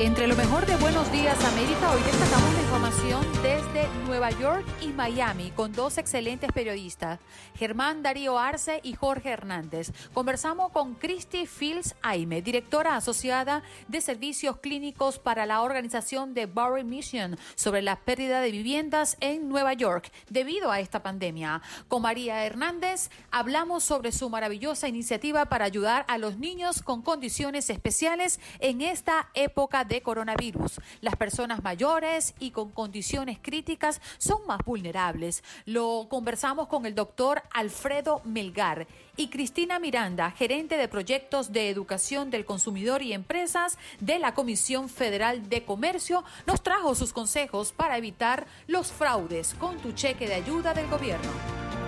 Entre lo mejor de Buenos Días América, hoy destacamos la información desde Nueva York y Miami con dos excelentes periodistas, Germán Darío Arce y Jorge Hernández. Conversamos con Christy Fields Aime, directora asociada de servicios clínicos para la organización de Barry Mission sobre la pérdida de viviendas en Nueva York debido a esta pandemia. Con María Hernández hablamos sobre su maravillosa iniciativa para ayudar a los niños con condiciones especiales en esta época de coronavirus. Las personas mayores y con condiciones críticas son más vulnerables. Lo conversamos con el doctor Alfredo Melgar y Cristina Miranda, gerente de proyectos de educación del consumidor y empresas de la Comisión Federal de Comercio, nos trajo sus consejos para evitar los fraudes con tu cheque de ayuda del gobierno.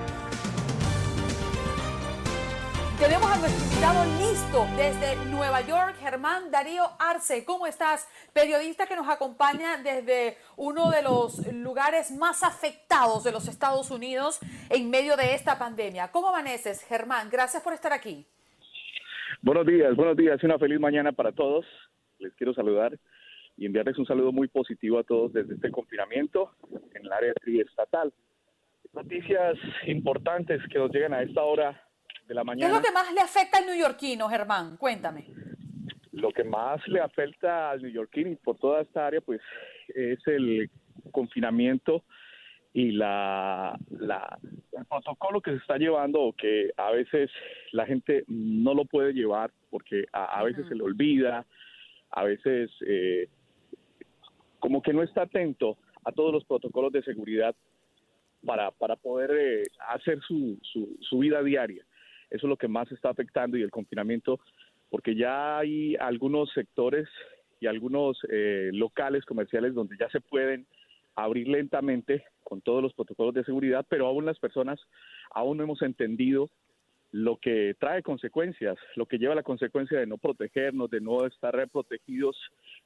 Tenemos a nuestro invitado listo desde Nueva York, Germán Darío Arce. ¿Cómo estás? Periodista que nos acompaña desde uno de los lugares más afectados de los Estados Unidos en medio de esta pandemia. ¿Cómo amaneces, Germán? Gracias por estar aquí. Buenos días, buenos días. Una feliz mañana para todos. Les quiero saludar y enviarles un saludo muy positivo a todos desde este confinamiento en el área triestatal. Noticias importantes que nos llegan a esta hora de la mañana. ¿Qué es lo que más le afecta al neoyorquino, Germán? Cuéntame. Lo que más le afecta al neoyorquino y por toda esta área, pues, es el confinamiento y la, la, el protocolo que se está llevando o que a veces la gente no lo puede llevar porque a, veces se le olvida, a veces eh, como que no está atento a todos los protocolos de seguridad para, para poder eh, hacer su, su, su vida diaria. Eso es lo que más está afectando y el confinamiento, porque ya hay algunos sectores y algunos eh, locales comerciales donde ya se pueden abrir lentamente con todos los protocolos de seguridad, pero aún las personas aún no hemos entendido lo que trae consecuencias, lo que lleva la consecuencia de no protegernos, de no estar protegidos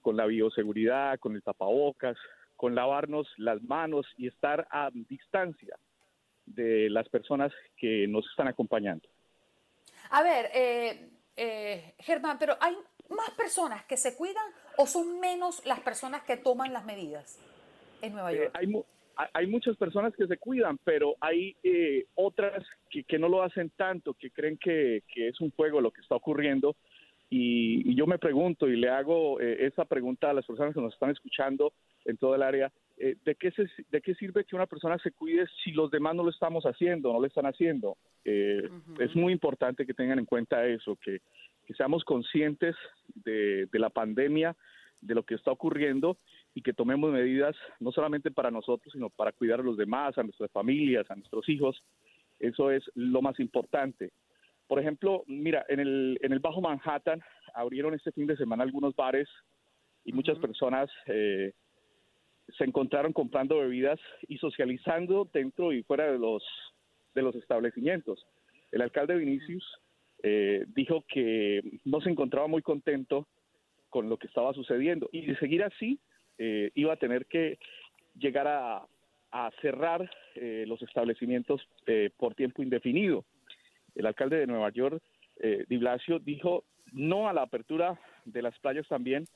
con la bioseguridad, con el tapabocas, con lavarnos las manos y estar a distancia de las personas que nos están acompañando. A ver, eh, eh, Germán, pero ¿hay más personas que se cuidan o son menos las personas que toman las medidas en Nueva eh, York? hay, hay, muchas personas que se cuidan, pero hay otras que, no lo hacen tanto, que creen que, es un juego lo que está ocurriendo. Y, y yo me pregunto y le hago esa pregunta a las personas que nos están escuchando en todo el área. Eh, ¿de, qué ¿de qué sirve que una persona se cuide si los demás no lo estamos haciendo, no lo están haciendo? Eh, es muy importante que tengan en cuenta eso, que, seamos conscientes de, la pandemia, de lo que está ocurriendo y que tomemos medidas no solamente para nosotros, sino para cuidar a los demás, a nuestras familias, a nuestros hijos. Eso es lo más importante. Por ejemplo, mira, en el, en el Bajo Manhattan abrieron este fin de semana algunos bares y muchas personas eh, se encontraron comprando bebidas y socializando dentro y fuera de los de los establecimientos. El alcalde Vinicius eh, dijo que no se encontraba muy contento con lo que estaba sucediendo y de seguir así eh, iba a tener que llegar a, cerrar eh, los establecimientos por tiempo indefinido. El alcalde de Nueva York, Di Blasio, dijo no a la apertura de las playas también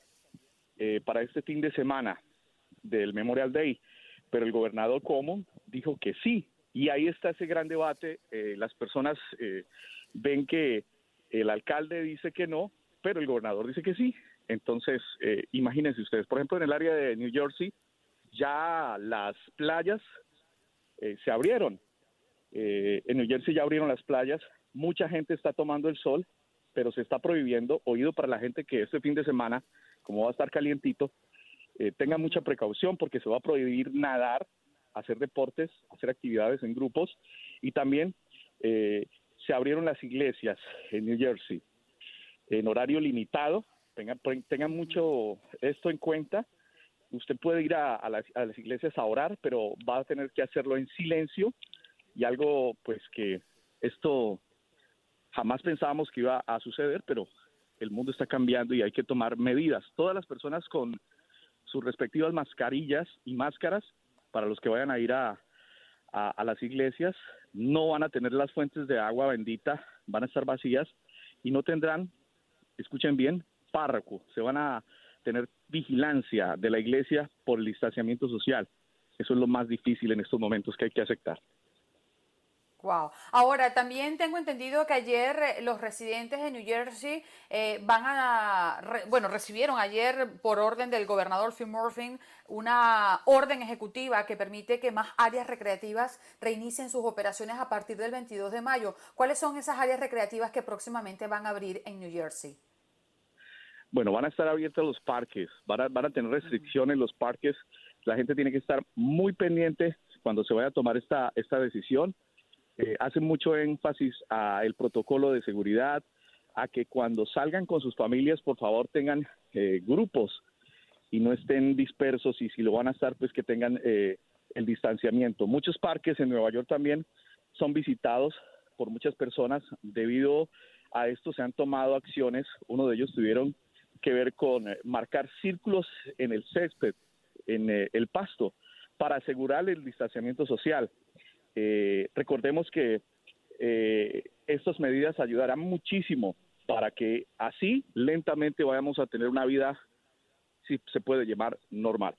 para este fin de semana del Memorial Day, pero el gobernador Cuomo dijo que sí, y ahí está ese gran debate. Eh, las personas eh, ven que el alcalde dice que no, pero el gobernador dice que sí. Entonces, eh, imagínense ustedes, por ejemplo, en el área de New Jersey, ya las playas se abrieron. en New Jersey ya abrieron las playas, mucha gente está tomando el sol, pero se está prohibiendo, oído para la gente que este fin de semana, como va a estar calientito, eh, tengan mucha precaución porque se va a prohibir nadar, hacer deportes, hacer actividades en grupos y también eh, se abrieron las iglesias en New Jersey en horario limitado. Tengan, mucho esto en cuenta. Usted puede ir a, las, a las iglesias a orar, pero va a tener que hacerlo en silencio y algo pues que esto jamás pensábamos que iba a suceder, pero el mundo está cambiando y hay que tomar medidas. Todas las personas con sus respectivas mascarillas y máscaras para los que vayan a ir a, a, las iglesias. No van a tener las fuentes de agua bendita, van a estar vacías y no tendrán, escuchen bien, párroco. Se van a tener vigilancia de la iglesia por el distanciamiento social. Eso es lo más difícil en estos momentos que hay que aceptar. Wow. Ahora, también tengo entendido que ayer eh, los residentes de New Jersey eh, van a, bueno, recibieron ayer por orden del gobernador Phil Murphy una orden ejecutiva que permite que más áreas recreativas reinicien sus operaciones a partir del 22 de mayo. ¿Cuáles son esas áreas recreativas que próximamente van a abrir en New Jersey? Bueno, van a estar abiertos los parques, van a, van a tener restricciones los parques. La gente tiene que estar muy pendiente cuando se vaya a tomar esta, esta decisión eh, hace mucho énfasis a el protocolo de seguridad, a que cuando salgan con sus familias, por favor, tengan eh, grupos y no estén dispersos y si lo van a estar, pues que tengan eh, el distanciamiento. Muchos parques en Nueva York también son visitados por muchas personas. Debido a esto se han tomado acciones. Uno de ellos tuvieron que ver con marcar círculos en el césped, en el pasto, para asegurar el distanciamiento social. Eh, recordemos que eh, estas medidas ayudarán muchísimo para que así lentamente vayamos a tener una vida, si se puede llamar, normal.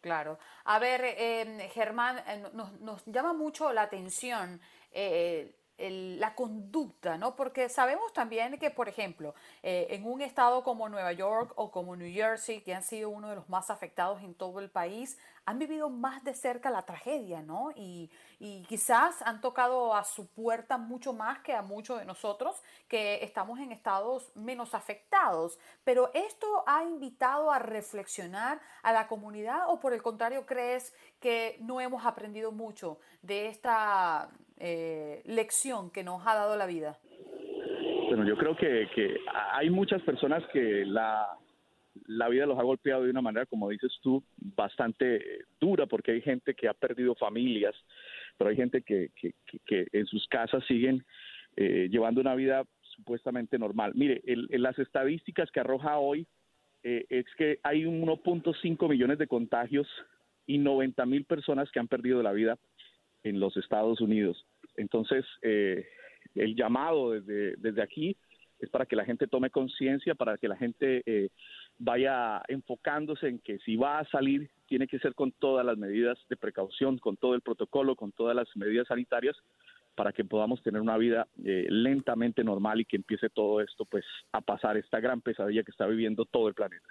Claro. A ver, eh, Germán, nos, llama mucho la atención la conducta, ¿no? Porque sabemos también que, por ejemplo, eh, en un estado como Nueva York o como New Jersey, que han sido uno de los más afectados en todo el país, han vivido más de cerca la tragedia, ¿no? Y, y quizás han tocado a su puerta mucho más que a muchos de nosotros que estamos en estados menos afectados. Pero esto ha invitado a reflexionar a la comunidad o por el contrario crees que no hemos aprendido mucho de esta eh, lección que nos ha dado la vida? Bueno, yo creo que, hay muchas personas que la, la vida los ha golpeado de una manera, como dices tú, bastante dura, porque hay gente que ha perdido familias, pero hay gente que, que, en sus casas siguen eh, llevando una vida supuestamente normal. Mire, en las estadísticas que arroja hoy eh, es que hay 1.5 millones de contagios y 90 mil personas que han perdido la vida en los Estados Unidos. Entonces, eh, el llamado desde, desde aquí es para que la gente tome conciencia, para que la gente eh, vaya enfocándose en que si va a salir, tiene que ser con todas las medidas de precaución, con todo el protocolo, con todas las medidas sanitarias, para que podamos tener una vida eh, lentamente normal y que empiece todo esto pues a pasar esta gran pesadilla que está viviendo todo el planeta.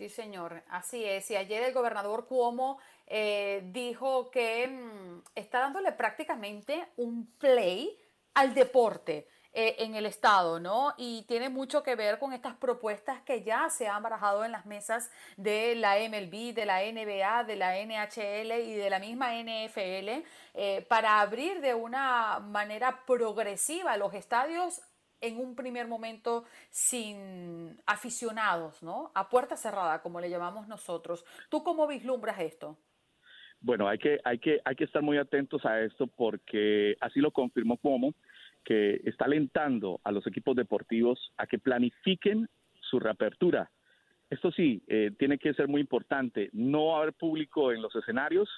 Sí, señor, así es. Y ayer el gobernador Cuomo eh, dijo que mm, está dándole prácticamente un play al deporte. Eh, en el Estado, ¿no? Y tiene mucho que ver con estas propuestas que ya se han barajado en las mesas de la MLB, de la NBA, de la NHL y de la misma NFL eh, para abrir de una manera progresiva los estadios en un primer momento sin aficionados, ¿no? A puerta cerrada, como le llamamos nosotros. ¿Tú cómo vislumbras esto? Bueno, hay que, hay que, hay que estar muy atentos a esto porque así lo confirmó como que está alentando a los equipos deportivos a que planifiquen su reapertura. Esto sí, eh, tiene que ser muy importante. No haber público en los escenarios,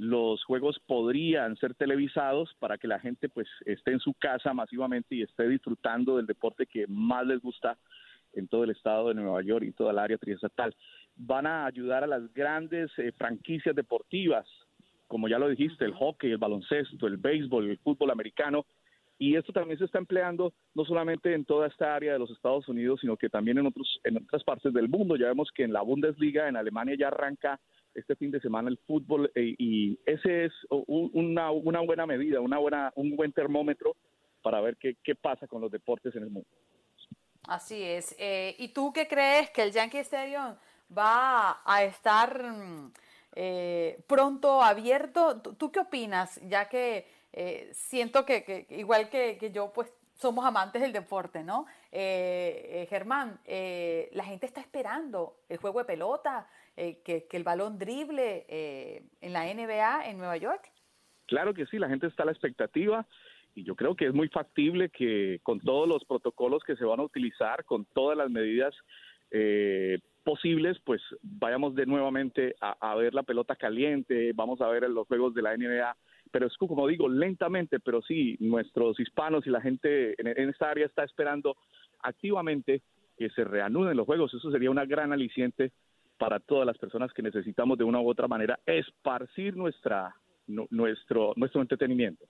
los juegos podrían ser televisados para que la gente pues esté en su casa masivamente y esté disfrutando del deporte que más les gusta en todo el estado de Nueva York y toda el área triestatal. Van a ayudar a las grandes eh, franquicias deportivas, como ya lo dijiste, el hockey, el baloncesto, el béisbol, el fútbol americano, y esto también se está empleando no solamente en toda esta área de los Estados Unidos, sino que también en otros en otras partes del mundo. Ya vemos que en la Bundesliga en Alemania ya arranca este fin de semana el fútbol eh, y ese es una, una buena medida, una buena, un buen termómetro para ver qué, qué pasa con los deportes en el mundo. Así es. Eh, ¿Y tú qué crees que el Yankee Stadium va a estar mm, eh, pronto abierto? ¿Tú, qué opinas? Ya que siento que, que igual que, que, yo, pues somos amantes del deporte, ¿no? Germán, la gente está esperando el juego de pelota, eh, que, el balón drible eh, en la NBA en Nueva York? Claro que sí, la gente está a la expectativa y yo creo que es muy factible que con todos los protocolos que se van a utilizar, con todas las medidas eh, posibles, pues vayamos de nuevamente a, ver la pelota caliente, vamos a ver los juegos de la NBA, pero es como digo, lentamente, pero sí, nuestros hispanos y la gente en, en esta área está esperando activamente que se reanuden los juegos. Eso sería una gran aliciente para todas las personas que necesitamos de una u otra manera esparcir nuestra, nuestro, nuestro entretenimiento.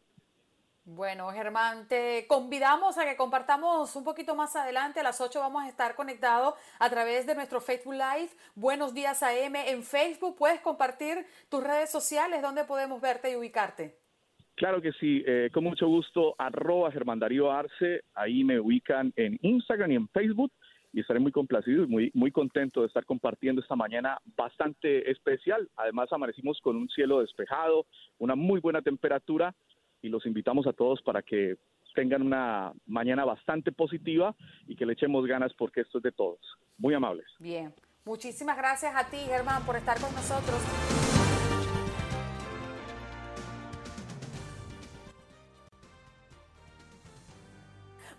Bueno, Germán, te convidamos a que compartamos un poquito más adelante. A las 8 vamos a estar conectados a través de nuestro Facebook Live. Buenos días AM en Facebook. Puedes compartir tus redes sociales donde podemos verte y ubicarte. Claro que sí, eh, con mucho gusto, arroba Germán Darío Arce, ahí me ubican en Instagram y en Facebook y estaré muy complacido y muy, muy contento de estar compartiendo esta mañana bastante especial. Además, amanecimos con un cielo despejado, una muy buena temperatura y los invitamos a todos para que tengan una mañana bastante positiva y que le echemos ganas porque esto es de todos. Muy amables. Bien, muchísimas gracias a ti, Germán, por estar con nosotros.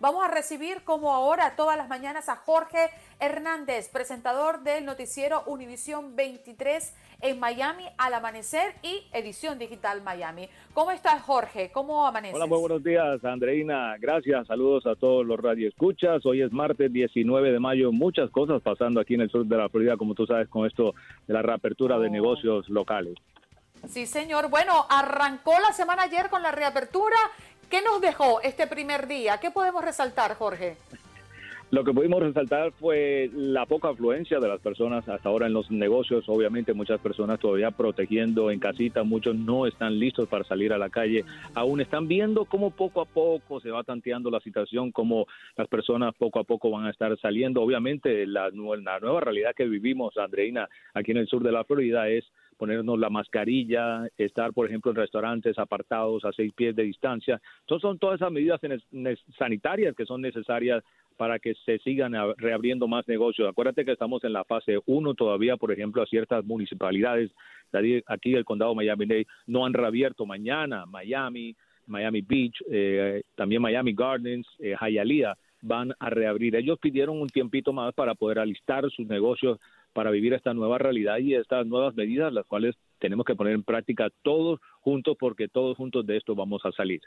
Vamos a recibir como ahora todas las mañanas a Jorge Hernández, presentador del noticiero Univisión 23 en Miami al amanecer y edición digital Miami. ¿Cómo estás Jorge? ¿Cómo amaneces? Hola, muy buenos días Andreina. Gracias, saludos a todos los radioescuchas. Hoy es martes 19 de mayo, muchas cosas pasando aquí en el sur de la Florida, como tú sabes, con esto de la reapertura de oh. negocios locales. Sí, señor. Bueno, arrancó la semana ayer con la reapertura ¿Qué nos dejó este primer día? ¿Qué podemos resaltar, Jorge? Lo que pudimos resaltar fue la poca afluencia de las personas hasta ahora en los negocios. Obviamente muchas personas todavía protegiendo en casita, muchos no están listos para salir a la calle. Aún están viendo cómo poco a poco se va tanteando la situación, cómo las personas poco a poco van a estar saliendo. Obviamente la, la nueva realidad que vivimos, Andreina, aquí en el sur de la Florida es ponernos la mascarilla, estar, por ejemplo, en restaurantes apartados a seis pies de distancia. Entonces son todas esas medidas sanitarias que son necesarias para que se sigan reabriendo más negocios. Acuérdate que estamos en la fase 1 todavía, por ejemplo, a ciertas municipalidades aquí del condado Miami-Dade no han reabierto mañana, Miami, Miami Beach, eh, también Miami Gardens, eh, Hialeah van a reabrir. Ellos pidieron un tiempito más para poder alistar sus negocios para vivir esta nueva realidad y estas nuevas medidas, las cuales tenemos que poner en práctica todos juntos porque todos juntos de esto vamos a salir.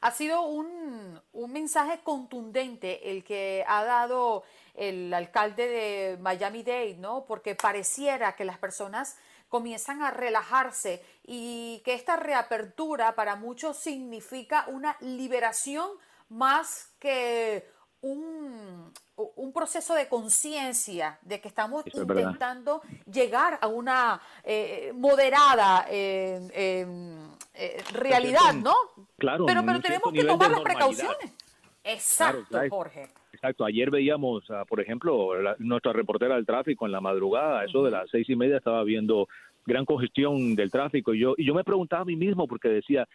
Ha sido un, un mensaje contundente el que ha dado el alcalde de Miami-Dade, ¿no? Porque pareciera que las personas comienzan a relajarse y que esta reapertura para muchos significa una liberación más que un, un proceso de conciencia de que estamos intentando llegar a una eh, moderada eh, eh, realidad, ¿no? Claro. Pero, pero tenemos que tomar las precauciones. Exacto, Jorge. Exacto. Ayer veíamos, por ejemplo, nuestra reportera del tráfico en la madrugada, eso de las seis y media estaba viendo gran congestión del tráfico y yo y yo me preguntaba a mí mismo porque decía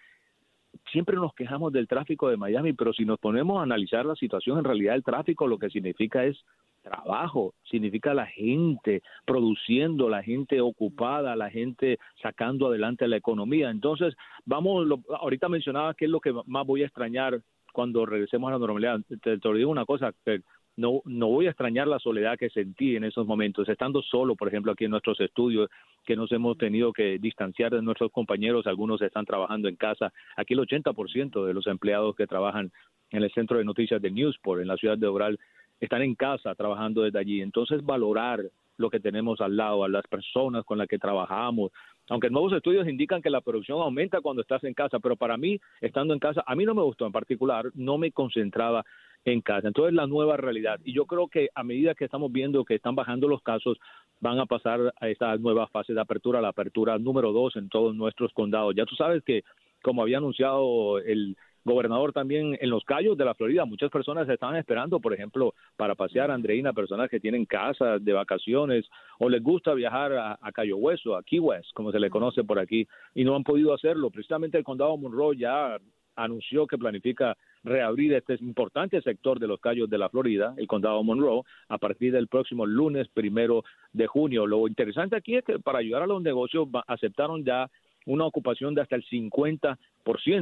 siempre nos quejamos del tráfico de Miami, pero si nos ponemos a analizar la situación, en realidad el tráfico lo que significa es trabajo, significa la gente produciendo, la gente ocupada, la gente sacando adelante la economía. Entonces, vamos, ahorita mencionaba qué es lo que más voy a extrañar cuando regresemos a la normalidad. Te, te digo una cosa, que no, no voy a extrañar la soledad que sentí en esos momentos, estando solo, por ejemplo, aquí en nuestros estudios, que nos hemos tenido que distanciar de nuestros compañeros, algunos están trabajando en casa. Aquí el 80% de los empleados que trabajan en el centro de noticias de Newsport, en la ciudad de Oral, están en casa trabajando desde allí. Entonces, valorar lo que tenemos al lado, a las personas con las que trabajamos. Aunque nuevos estudios indican que la producción aumenta cuando estás en casa, pero para mí, estando en casa, a mí no me gustó en particular, no me concentraba en casa. Entonces, la nueva realidad. Y yo creo que a medida que estamos viendo que están bajando los casos, van a pasar a esta nueva fase de apertura, la apertura número dos en todos nuestros condados. Ya tú sabes que, como había anunciado el gobernador también en los callos de la Florida. Muchas personas estaban esperando, por ejemplo, para pasear Andreina, personas que tienen casas de vacaciones o les gusta viajar a, a, Cayo Hueso, a Key West, como se le conoce por aquí, y no han podido hacerlo. Precisamente el condado Monroe ya anunció que planifica reabrir este importante sector de los callos de la Florida, el condado Monroe, a partir del próximo lunes primero de junio. Lo interesante aquí es que para ayudar a los negocios aceptaron ya una ocupación de hasta el 50%.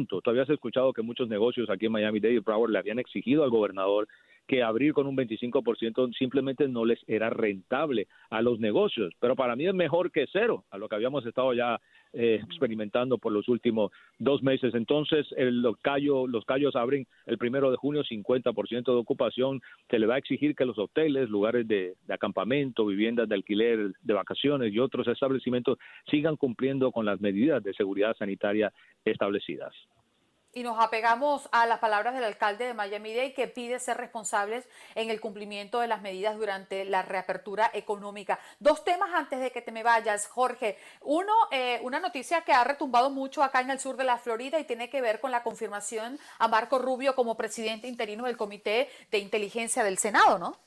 Tú habías escuchado que muchos negocios aquí en Miami-Dade y Broward le habían exigido al gobernador que abrir con un 25% simplemente no les era rentable a los negocios. Pero para mí es mejor que cero, a lo que habíamos estado ya eh, experimentando por los últimos dos meses. Entonces, el, los, callos, los callos abren el primero de junio 50% de ocupación. Se le va a exigir que los hoteles, lugares de, de acampamento, viviendas de alquiler, de vacaciones y otros establecimientos sigan cumpliendo con las medidas de seguridad sanitaria establecidas y nos apegamos a las palabras del alcalde de Miami-Dade que pide ser responsables en el cumplimiento de las medidas durante la reapertura económica. Dos temas antes de que te me vayas, Jorge. Uno, eh, una noticia que ha retumbado mucho acá en el sur de la Florida y tiene que ver con la confirmación a Marco Rubio como presidente interino del Comité de Inteligencia del Senado, ¿no?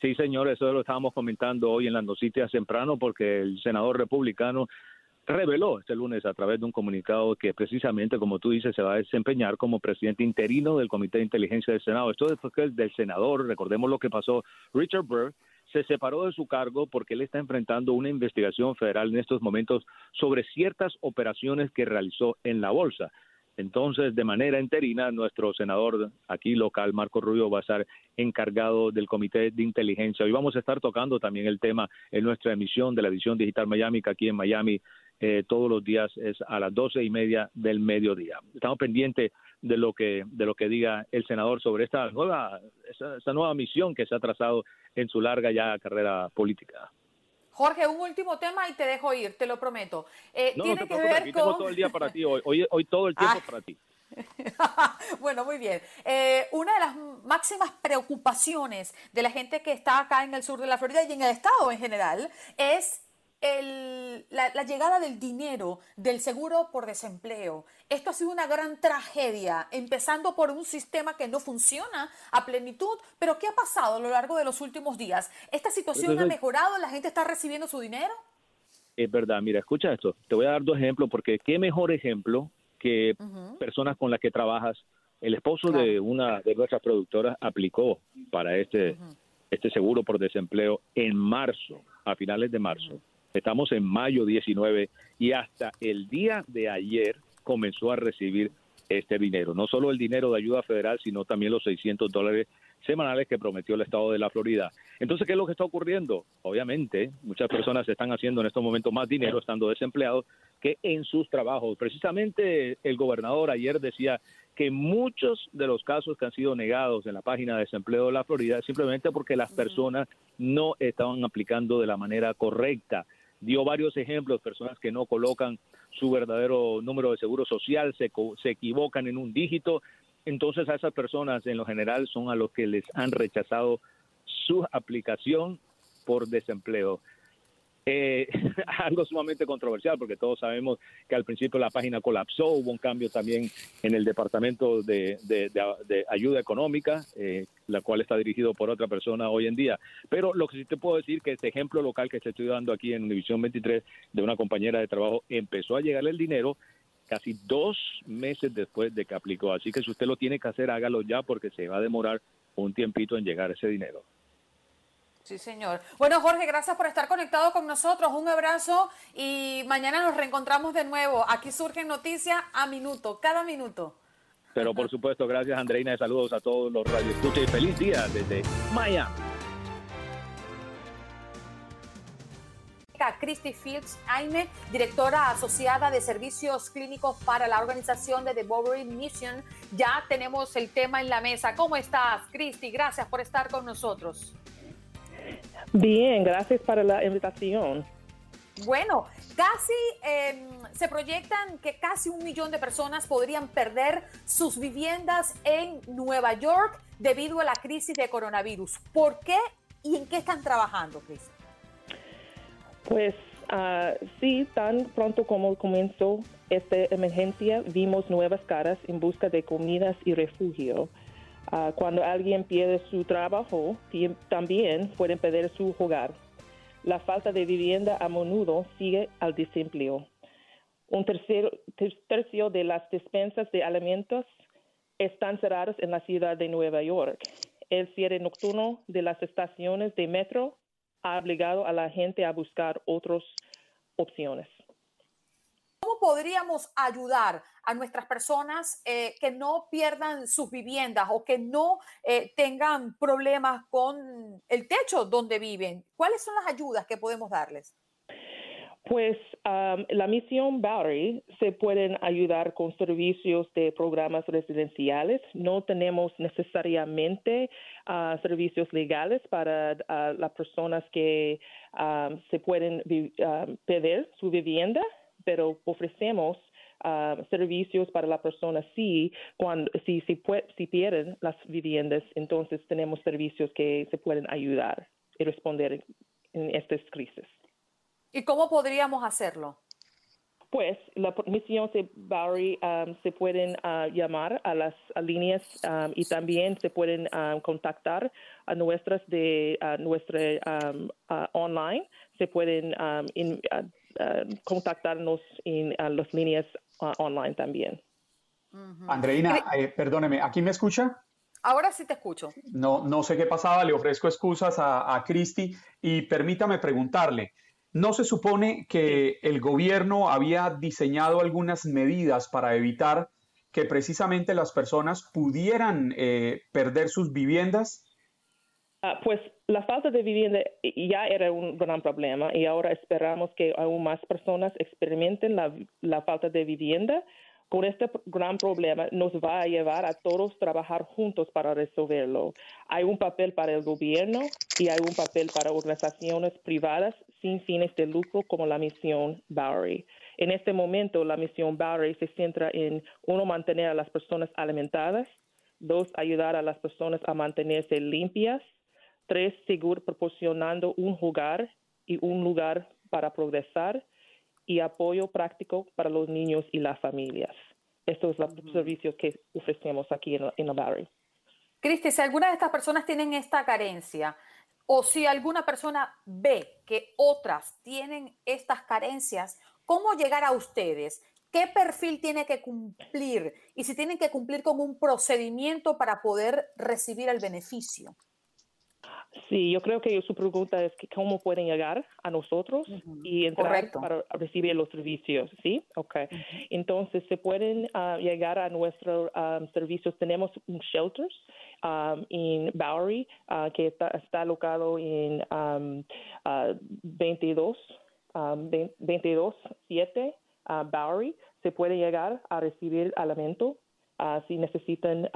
Sí, señor, eso lo estábamos comentando hoy en las noticias temprano porque el senador republicano reveló este lunes a través de un comunicado que precisamente, como tú dices, se va a desempeñar como presidente interino del Comité de Inteligencia del Senado. Esto después que el del senador, recordemos lo que pasó, Richard Burr se separó de su cargo porque él está enfrentando una investigación federal en estos momentos sobre ciertas operaciones que realizó en la bolsa. Entonces, de manera interina, nuestro senador aquí local, Marco Rubio, va a estar encargado del Comité de Inteligencia. Hoy vamos a estar tocando también el tema en nuestra emisión de la edición digital Miami, aquí en Miami eh, todos los días es a las doce y media del mediodía. Estamos pendientes de lo que de lo que diga el senador sobre esta nueva esta, nueva misión que se ha trazado en su larga ya carrera política. Jorge, un último tema y te dejo ir, te lo prometo. Eh, no, tiene que ver con... tengo todo el día para ti hoy, hoy, todo el tiempo ah. para ti. bueno, muy bien. Eh, una de las máximas preocupaciones de la gente que está acá en el sur de la Florida y en el estado en general es el, la, llegada del dinero del seguro por desempleo. Esto ha sido una gran tragedia, empezando por un sistema que no funciona a plenitud. Pero ¿qué ha pasado a lo largo de los últimos días? ¿Esta situación ha mejorado? ¿La gente está recibiendo su dinero? Es verdad, mira, escucha esto. Te voy a dar dos ejemplos porque qué mejor ejemplo que personas con las que trabajas. El esposo de una de nuestras productoras aplicó para este, este seguro por desempleo en marzo, a finales de marzo. Estamos en mayo 19 y hasta el día de ayer comenzó a recibir este dinero. No solo el dinero de ayuda federal, sino también los 600 dólares semanales que prometió el Estado de la Florida. Entonces, ¿qué es lo que está ocurriendo? Obviamente, muchas personas están haciendo en estos momentos más dinero estando desempleados que en sus trabajos. Precisamente el gobernador ayer decía que muchos de los casos que han sido negados en la página de desempleo de la Florida simplemente porque las personas no estaban aplicando de la manera correcta dio varios ejemplos, personas que no colocan su verdadero número de seguro social, se, se equivocan en un dígito, entonces a esas personas en lo general son a los que les han rechazado su aplicación por desempleo. Eh, algo sumamente controversial porque todos sabemos que al principio la página colapsó, hubo un cambio también en el Departamento de, Ayuda Económica, eh, la cual está dirigido por otra persona hoy en día. Pero lo que sí te puedo decir que este ejemplo local que te estoy dando aquí en Univisión 23 de una compañera de trabajo empezó a llegarle el dinero casi dos meses después de que aplicó. Así que si usted lo tiene que hacer, hágalo ya porque se va a demorar un tiempito en llegar ese dinero. Sí, señor. Bueno, Jorge, gracias por estar conectado con nosotros. Un abrazo y mañana nos reencontramos de nuevo. Aquí surgen noticias a minuto, cada minuto. Pero por supuesto, gracias Andreina y saludos a todos los radioescuchas y feliz día desde Miami. Christy Fields Aime, directora asociada de servicios clínicos para la organización de The Bovary Mission. Ya tenemos el tema en la mesa. ¿Cómo estás, Christy? Gracias por estar con nosotros. Bien, gracias por la invitación. Bueno, casi em, se proyectan que casi un millón de personas podrían perder sus viviendas en Nueva York debido a la crisis de coronavirus. ¿Por qué y en qué están trabajando, Cris? Pues uh, sí, tan pronto como comenzó esta emergencia, vimos nuevas caras en busca de comidas y refugio. Ah, cuando alguien pierde su trabajo, también pueden perder su hogar. La falta de vivienda a menudo sigue al desempleo. Un tercio de las despensas de alimentos están cerradas en la ciudad de Nueva York. El cierre nocturno de las estaciones de metro ha obligado a la gente a buscar otras opciones podríamos ayudar a nuestras personas eh, que no pierdan sus viviendas o que no eh, tengan problemas con el techo donde viven? ¿Cuáles son las ayudas que podemos darles? Pues la misión Bowery se pueden ayudar con servicios de programas residenciales. No tenemos necesariamente ah, servicios legales para ah, las personas que se pueden pedir su vivienda, pero ofrecemos servicios para la persona sí, cuando, si, si, si pierden las viviendas, entonces tenemos servicios que se pueden ayudar y responder en estas crisis. ¿Y cómo podríamos hacerlo? Pues la misión de Barry um, se pueden uh, llamar a las líneas um, y también se pueden um, contactar a nuestras de nuestra uh, online. Se pueden uh, contactarnos en las líneas online también. Andreina, eh, perdóneme, ¿aquí me escucha? Ahora sí te escucho. No, no sé qué pasaba, le ofrezco excusas a, a Cristi y permítame preguntarle. ¿No se supone que el gobierno había diseñado algunas medidas para evitar que precisamente las personas pudieran eh, perder sus viviendas? Ah, pues la falta de vivienda ya era un gran problema y ahora esperamos que aún más personas experimenten la, la falta de vivienda con este gran problema nos va a llevar a todos trabajar juntos para resolverlo. Hay un papel para el gobierno y hay un papel para organizaciones privadas sin fines de lucro como la misión Bowery. En este momento, la misión Bowery se centra en, uno, mantener a las personas alimentadas, dos, ayudar a las personas a mantenerse limpias, tres, seguir proporcionando un hogar y un lugar para progresar, y apoyo práctico para los niños y las familias. Estos son los servicios que ofrecemos aquí en, en. Cristi, si alguna de estas personas tienen esta carencia o si alguna persona ve que otras tienen estas carencias, ¿cómo llegar a ustedes? ¿Qué perfil tiene que cumplir? Y si tienen que cumplir con un procedimiento para poder recibir el beneficio. Sí, yo creo que su pregunta es que cómo pueden llegar a nosotros y entrar para recibir los servicios, ¿sí? Ok. Entonces, se pueden ah, llegar a nuestros ah, servicios. Tenemos un shelters um, en Bowery que está, está alocado en um, 22, 22 7 Bowery. Se puede llegar a recibir alimento si necesitan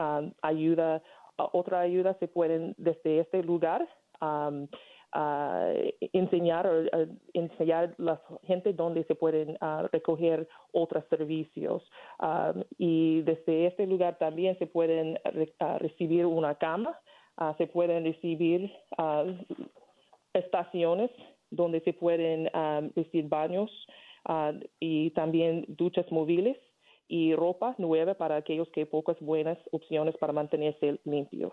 ayuda otra ayuda se pueden desde este lugar enseñar enseñar a la gente donde se pueden recoger otros servicios. Y desde este lugar también se pueden recibir una cama se pueden recibir estaciones donde se pueden recibir baños y también duchas móviles y ropa nueva para aquellos que hay pocas buenas opciones para mantenerse limpios.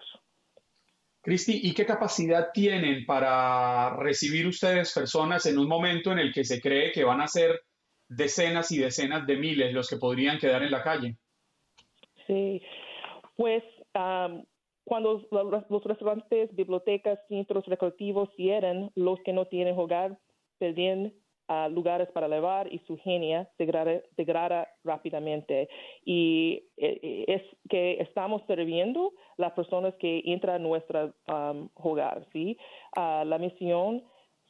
Cristi, ¿y qué capacidad tienen para recibir ustedes personas en un momento en el que se cree que van a ser decenas y decenas de miles los que podrían quedar en la calle? Sí, pues cuando los, restaurantes, bibliotecas, centros recreativos cierran, los que no tienen hogar piden lugares para elevar y su genia degrada, degrada rápidamente. Y eh, eh, es que estamos sirviendo las personas que entran a nuestro um, hogar. ¿sí? Ah, la misión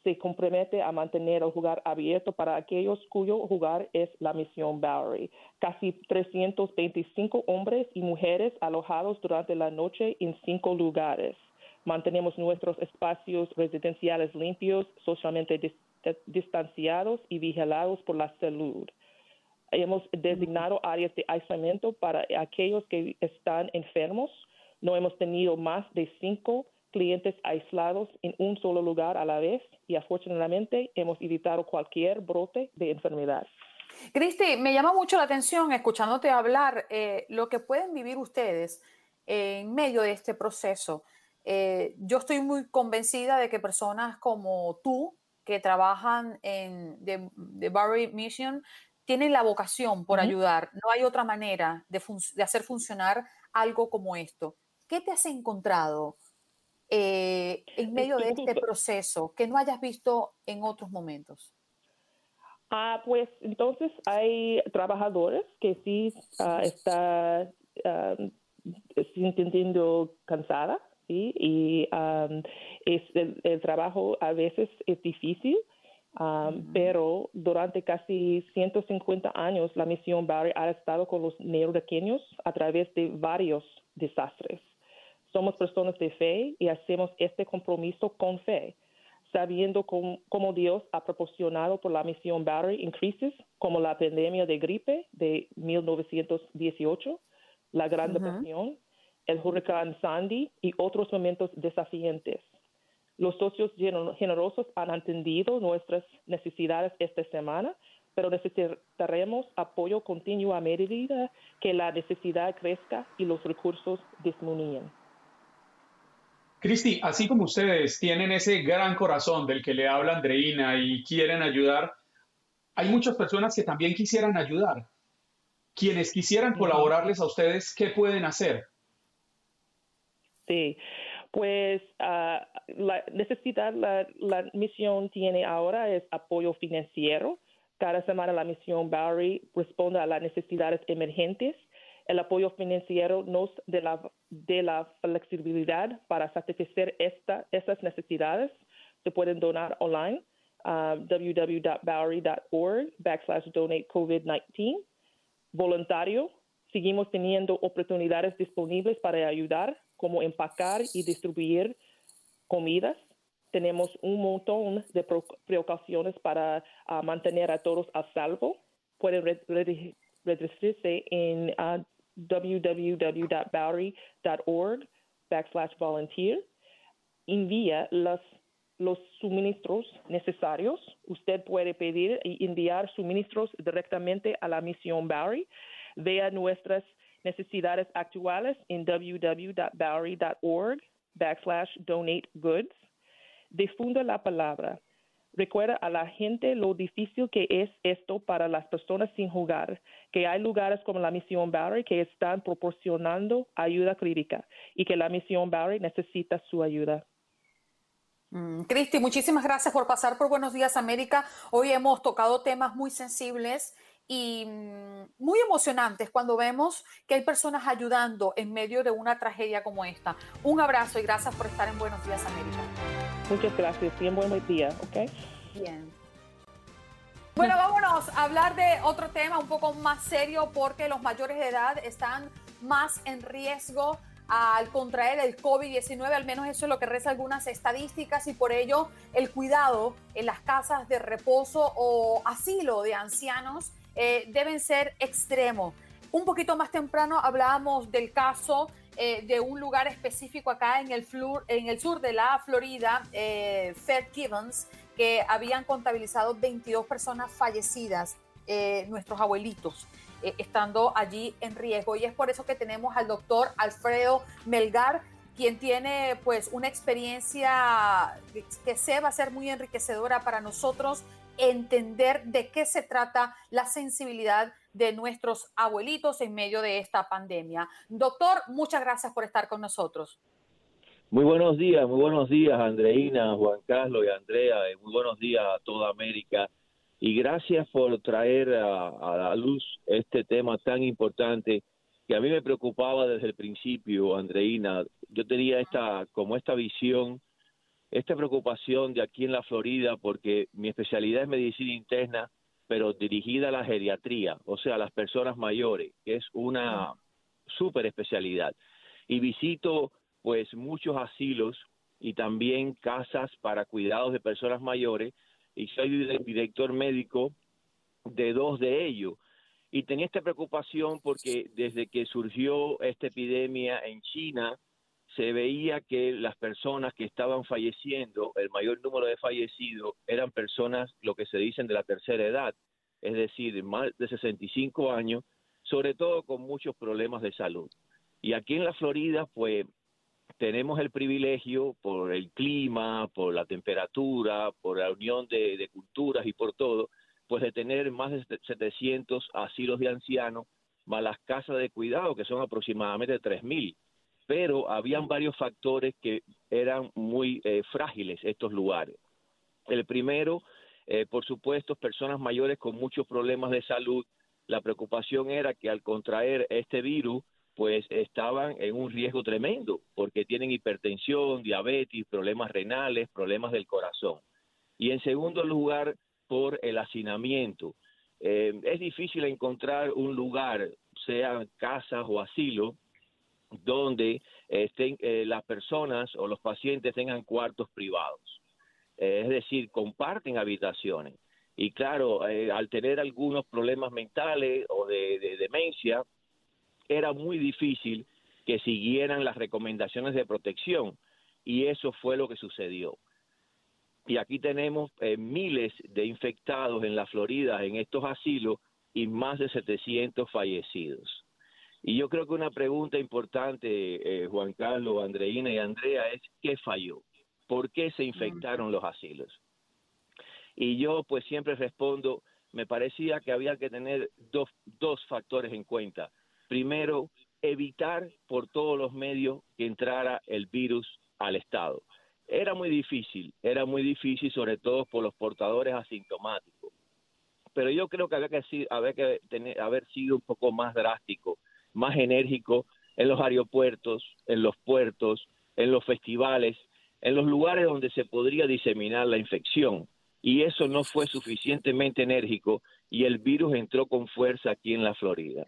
se compromete a mantener el hogar abierto para aquellos cuyo hogar es la misión Bowery. Casi 325 hombres y mujeres alojados durante la noche en cinco lugares. Mantenemos nuestros espacios residenciales limpios, socialmente distanciados y vigilados por la salud. Hemos designado áreas de aislamiento para aquellos que están enfermos. No hemos tenido más de cinco clientes aislados en un solo lugar a la vez y afortunadamente hemos evitado cualquier brote de enfermedad. Cristi, me llama mucho la atención escuchándote hablar eh, lo que pueden vivir ustedes en medio de este proceso. Eh, yo estoy muy convencida de que personas como tú, que trabajan en The, Barry Mission tienen la vocación por ayudar. No hay otra manera de, hacer funcionar algo como esto. ¿Qué te has encontrado eh, en medio de este proceso que no hayas visto en otros momentos? Ah, pues entonces hay trabajadores que sí uh, están sintiendo cansada y es el, trabajo a veces es difícil Pero durante casi 150 años, la misión Barry ha estado con los neoyorquinos a través de varios desastres. Somos personas de fe y hacemos este compromiso con fe, sabiendo cómo, Dios ha proporcionado por la misión Barry en crisis como la pandemia de gripe de 1918, la Gran Depresión, el huracán Sandy y otros momentos desafiantes. Los socios generosos han entendido nuestras necesidades esta semana, pero necesitaremos apoyo continuo a medida que la necesidad crezca y los recursos disminuyen. Cristi, así como ustedes tienen ese gran corazón del que le habla Andreina y quieren ayudar, hay muchas personas que también quisieran ayudar. Quienes quisieran colaborarles a ustedes, ¿qué pueden hacer? Sí, pues uh, la necesidad, la, la, misión tiene ahora es apoyo financiero. Cada semana la misión Barry responde a las necesidades emergentes. El apoyo financiero nos de la, de la flexibilidad para satisfacer esta, esas necesidades. Se pueden donar online uh, www.bowery.org backslash donate COVID-19. Voluntario, seguimos teniendo oportunidades disponibles para ayudar como empacar y distribuir comidas. Tenemos un montón de precauciones para ah, mantener a todos a salvo. Pueden registrarse en uh, www.bowery.org backslash volunteer. Envía los, los suministros necesarios. Usted puede pedir y enviar suministros directamente a la misión Bowery. Vea nuestras necesidades actuales en www.bowery.org backslash donate goods. Difunda la palabra. Recuerda a la gente lo difícil que es esto para las personas sin jugar, que hay lugares como la Misión Bowery que están proporcionando ayuda crítica y que la Misión Bowery necesita su ayuda. Mm, Cristi, muchísimas gracias por pasar por Buenos Días América. Hoy hemos tocado temas muy sensibles y mm, muy emocionantes cuando vemos que hay personas ayudando en medio de una tragedia como esta. Un abrazo y gracias por estar en Buenos Días América. Muchas gracias un buen día, ¿ok? Bien. Bueno, vámonos a hablar de otro tema un poco más serio porque los mayores de edad están más en riesgo al contraer el COVID-19, al menos eso es lo que reza algunas estadísticas y por ello el cuidado en las casas de reposo o asilo de ancianos eh, deben ser extremos. Un poquito más temprano hablábamos del caso eh, de un lugar específico acá en el, sur de la Florida, eh, Gibbons, que habían contabilizado 22 personas fallecidas, eh, nuestros abuelitos. estando allí en riesgo. Y es por eso que tenemos al doctor Alfredo Melgar, quien tiene pues una experiencia que se va a ser muy enriquecedora para nosotros entender de qué se trata la sensibilidad de nuestros abuelitos en medio de esta pandemia. Doctor, muchas gracias por estar con nosotros. Muy buenos días, muy buenos días Andreina, Juan Carlos y Andrea, muy buenos días a toda América y gracias por traer a, a, la luz este tema tan importante que a mí me preocupaba desde el principio, Andreina. Yo tenía esta como esta visión esta preocupación de aquí en la Florida, porque mi especialidad es medicina interna, pero dirigida a la geriatría, o sea, a las personas mayores, que es una super especialidad. Y visito pues muchos asilos y también casas para cuidados de personas mayores y soy director médico de dos de ellos. Y tenía esta preocupación porque desde que surgió esta epidemia en China, se veía que las personas que estaban falleciendo, el mayor número de fallecidos, eran personas, lo que se dicen, de la tercera edad, es decir, más de 65 años, sobre todo con muchos problemas de salud. Y aquí en la Florida, pues tenemos el privilegio por el clima, por la temperatura, por la unión de, de culturas y por todo, pues de tener más de 700 asilos de ancianos, más las casas de cuidado, que son aproximadamente 3.000 pero habían varios factores que eran muy eh, frágiles estos lugares. El primero, eh, por supuesto, personas mayores con muchos problemas de salud. La preocupación era que al contraer este virus, pues estaban en un riesgo tremendo, porque tienen hipertensión, diabetes, problemas renales, problemas del corazón. Y en segundo lugar, por el hacinamiento. Eh, es difícil encontrar un lugar, sea casas o asilo, donde estén eh, las personas o los pacientes tengan cuartos privados. Eh, es decir, comparten habitaciones. Y claro, al tener algunos problemas mentales o de demencia, era muy difícil que siguieran las recomendaciones de protección. Y eso fue lo que sucedió y aquí tenemos eh, miles de infectados en la Florida en estos asilos y más de 700 fallecidos. Y yo creo que una pregunta importante, eh, Juan Carlos, Andreina y Andrea, es ¿qué falló? ¿Por qué se infectaron los asilos? Y yo pues siempre respondo, me parecía que había que tener dos, dos factores en cuenta. Primero, evitar por todos los medios que entrara el virus al Estado. Era muy difícil, era muy difícil, sobre todo por los portadores asintomáticos. Pero yo creo que había que, haber sido un poco más drástico, más enérgico en los aeropuertos, en los puertos, en los festivales, en los lugares donde se podría diseminar la infección. Y eso no fue suficientemente enérgico y el virus entró con fuerza aquí en la Florida.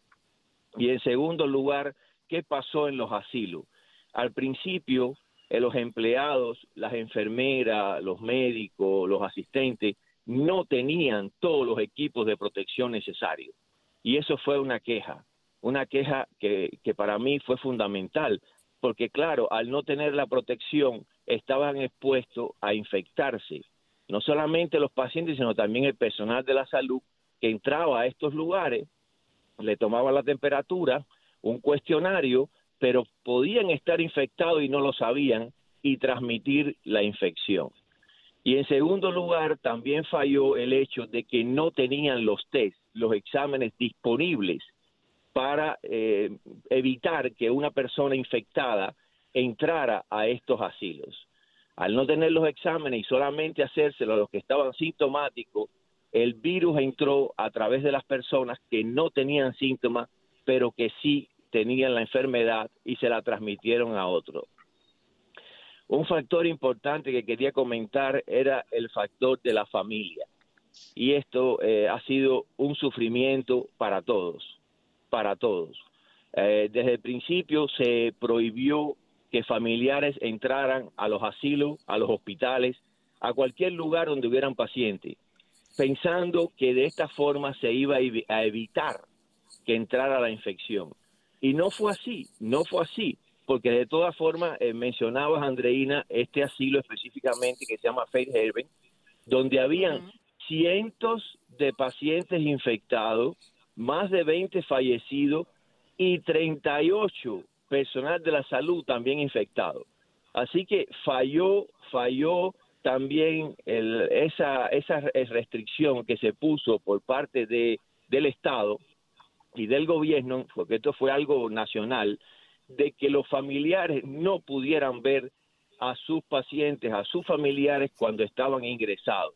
Y en segundo lugar, ¿qué pasó en los asilos? Al principio eh, los empleados, las enfermeras, los médicos, los asistentes, no tenían todos los equipos de protección necesarios. Y eso fue una queja, una queja que, para mí fue fundamental, porque claro, al no tener la protección, estaban expuestos a infectarse. No solamente los pacientes, sino también el personal de la salud que entraba a estos lugares, le tomaba la temperatura, un cuestionario, pero podían estar infectados y no lo sabían y transmitir la infección. Y en segundo lugar, también falló el hecho de que no tenían los test, los exámenes disponibles para eh, evitar que una persona infectada entrara a estos asilos. Al no tener los exámenes y solamente hacérselo a los que estaban sintomáticos, el virus entró a través de las personas que no tenían síntomas, pero que sí tenían la enfermedad y se la transmitieron a otros. Un factor importante que quería comentar era el factor de la familia. Y esto eh, ha sido un sufrimiento para todos, para todos. Eh, desde el principio se prohibió que familiares entraran a los asilos, a los hospitales, a cualquier lugar donde hubieran pacientes, pensando que de esta forma se iba a evitar que entrara la infección. Y no fue así, no fue así, porque de todas formas eh, mencionabas, Andreina, este asilo específicamente que se llama Faith Haven, donde habían cientos de pacientes infectados, más de 20 fallecidos y 38 personal de la salud también infectados. Así que falló, falló también esa, esa restricción que se puso por parte de, del Estado y del gobierno, porque esto fue algo nacional, de que los familiares no pudieran ver a sus pacientes, a sus familiares cuando estaban ingresados,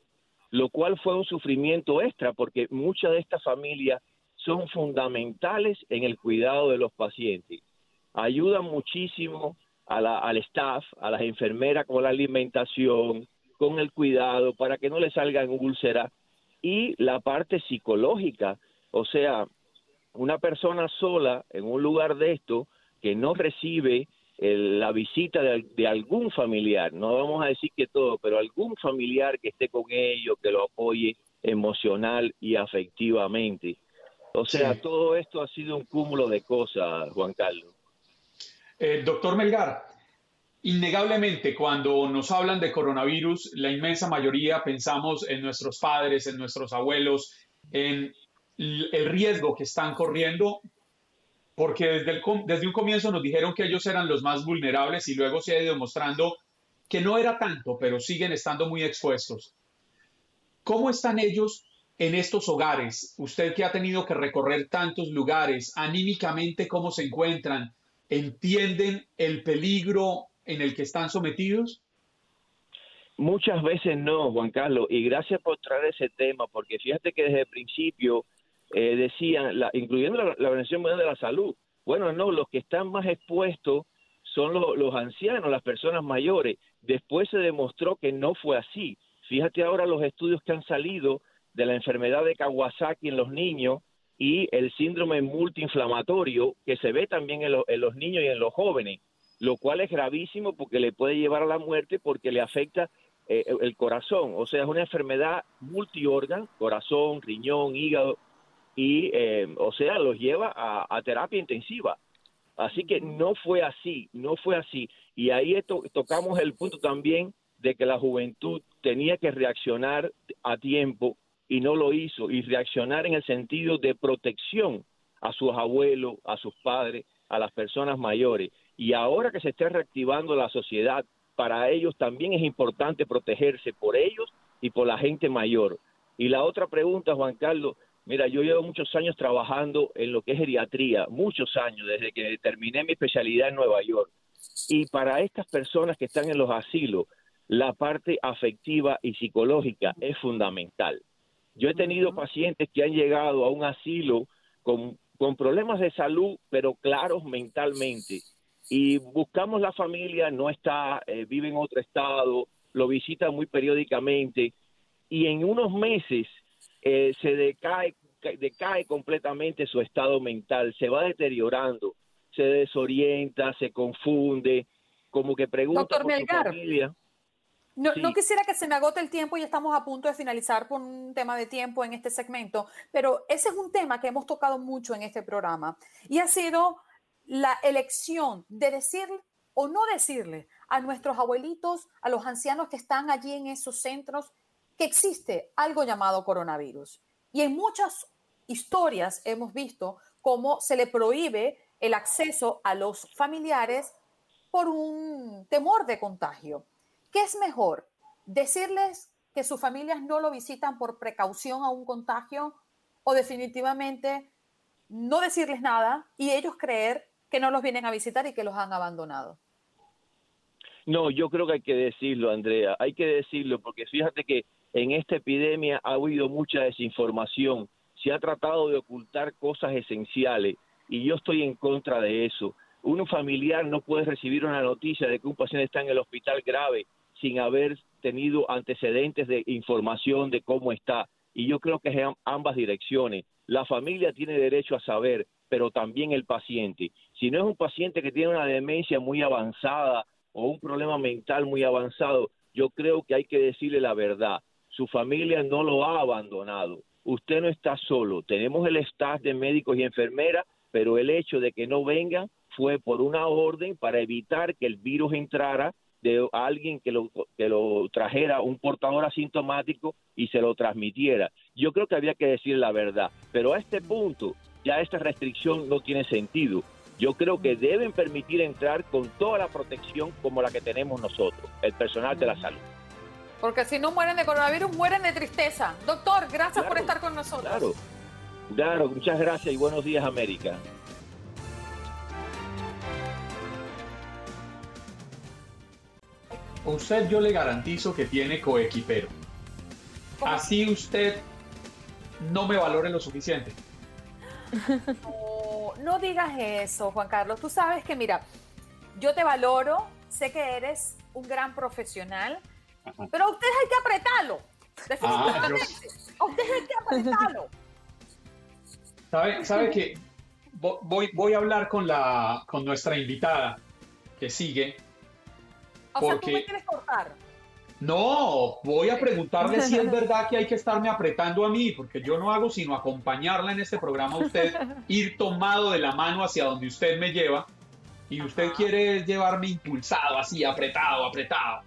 lo cual fue un sufrimiento extra porque muchas de estas familias son fundamentales en el cuidado de los pacientes. Ayudan muchísimo a la, al staff, a las enfermeras con la alimentación, con el cuidado para que no le salgan úlceras y la parte psicológica, o sea, una persona sola en un lugar de esto que no recibe la visita de, algún familiar, no vamos a decir que todo, pero algún familiar que esté con ellos, que lo apoye emocional y afectivamente. O sea, todo esto ha sido un cúmulo de cosas, Juan Carlos. Eh, doctor Melgar, innegablemente cuando nos hablan de coronavirus, la inmensa mayoría pensamos en nuestros padres, en nuestros abuelos, en el riesgo que están corriendo, porque desde, desde un comienzo nos dijeron que ellos eran los más vulnerables y luego se ha ido demostrando que no era tanto, pero siguen estando muy expuestos. ¿Cómo están ellos en estos hogares? Usted que ha tenido que recorrer tantos lugares, anímicamente, ¿cómo se encuentran? ¿Entienden el peligro en el que están sometidos? Muchas veces no, Juan Carlos, y gracias por traer ese tema, porque fíjate que desde el principio eh, decían, la, incluyendo la, Organización Mundial de la Salud, bueno, no, los que están más expuestos son los, ancianos, las personas mayores. Después se demostró que no fue así. Fíjate ahora los estudios que han salido de la enfermedad de Kawasaki en los niños y el síndrome multiinflamatorio que se ve también en, los niños y en los jóvenes, lo cual es gravísimo porque le puede llevar a la muerte porque le afecta eh, el corazón. O sea, es una enfermedad multiórgan, corazón, riñón, hígado, y, eh, o sea, los lleva a, terapia intensiva. Así que no fue así, no fue así. Y ahí tocamos el punto también de que la juventud tenía que reaccionar a tiempo y no lo hizo, y reaccionar en el sentido de protección a sus abuelos, a sus padres, a las personas mayores. Y ahora que se está reactivando la sociedad, para ellos también es importante protegerse por ellos y por la gente mayor. Y la otra pregunta, Juan Carlos, mira, yo llevo muchos años trabajando en lo que es geriatría, muchos años, desde que terminé mi especialidad en Nueva York. Y para estas personas que están en los asilos, la parte afectiva y psicológica es fundamental. Yo he tenido pacientes que han llegado a un asilo con, problemas de salud, pero claros mentalmente. Y buscamos la familia, no está, eh, vive en otro estado, lo visita muy periódicamente y en unos meses eh, se decae, decae completamente su estado mental, se va deteriorando, se desorienta, se confunde, como que pregunta por su familia. No, quisiera que se me agote el tiempo y estamos a punto de finalizar por un tema de tiempo en este segmento, pero ese es un tema que hemos tocado mucho en este programa y ha sido la elección de decir o no decirle a nuestros abuelitos, a los ancianos que están allí en esos centros, que existe algo llamado coronavirus. Y en muchas historias hemos visto cómo se le prohíbe el acceso a los familiares por un temor de contagio. ¿Qué es mejor? ¿Decirles que sus familias no lo visitan por precaución a un contagio o definitivamente no decirles nada y ellos creer que no los vienen a visitar y que los han abandonado? No, yo creo que hay que decirlo, Andrea, hay que decirlo porque fíjate que en esta epidemia ha habido mucha desinformación, se ha tratado de ocultar cosas esenciales y yo estoy en contra de eso. Un familiar no puede recibir una noticia de que un paciente está en el hospital grave sin haber tenido antecedentes de información de cómo está. Y yo creo que es ambas direcciones. La familia tiene derecho a saber, pero también el paciente. Si no es un paciente que tiene una demencia muy avanzada o un problema mental muy avanzado, yo creo que hay que decirle la verdad. Su familia no lo ha abandonado. Usted no está solo. Tenemos el staff de médicos y enfermeras, pero el hecho de que no vengan fue por una orden para evitar que el virus entrara de alguien que lo, que lo trajera un portador asintomático y se lo transmitiera. Yo creo que había que decir la verdad, pero a este punto ya esta restricción no tiene sentido. Yo creo que deben permitir entrar con toda la protección como la que tenemos nosotros, el personal de la salud. Porque si no mueren de coronavirus, mueren de tristeza. Doctor, gracias por estar con nosotros. Claro, claro, muchas gracias y buenos días, América. Usted yo le garantizo que tiene coequipero. Así usted no me valore lo suficiente. No, digas eso, Juan Carlos. Tú sabes que, mira, yo te valoro, sé que eres un gran profesional, pero a usted hay que apretarlo. Definitivamente. A usted hay que apretarlo. ¿Sabe, sabe que voy, voy a hablar con, la, con nuestra invitada que sigue o sea, tú me quieres cortar. No, voy a preguntarle si es verdad que hay que estarme apretando a mí, porque yo no hago sino acompañarla en este programa a usted, ir tomado de la mano hacia donde usted me lleva, y usted quiere llevarme impulsado, así, apretado, apretado.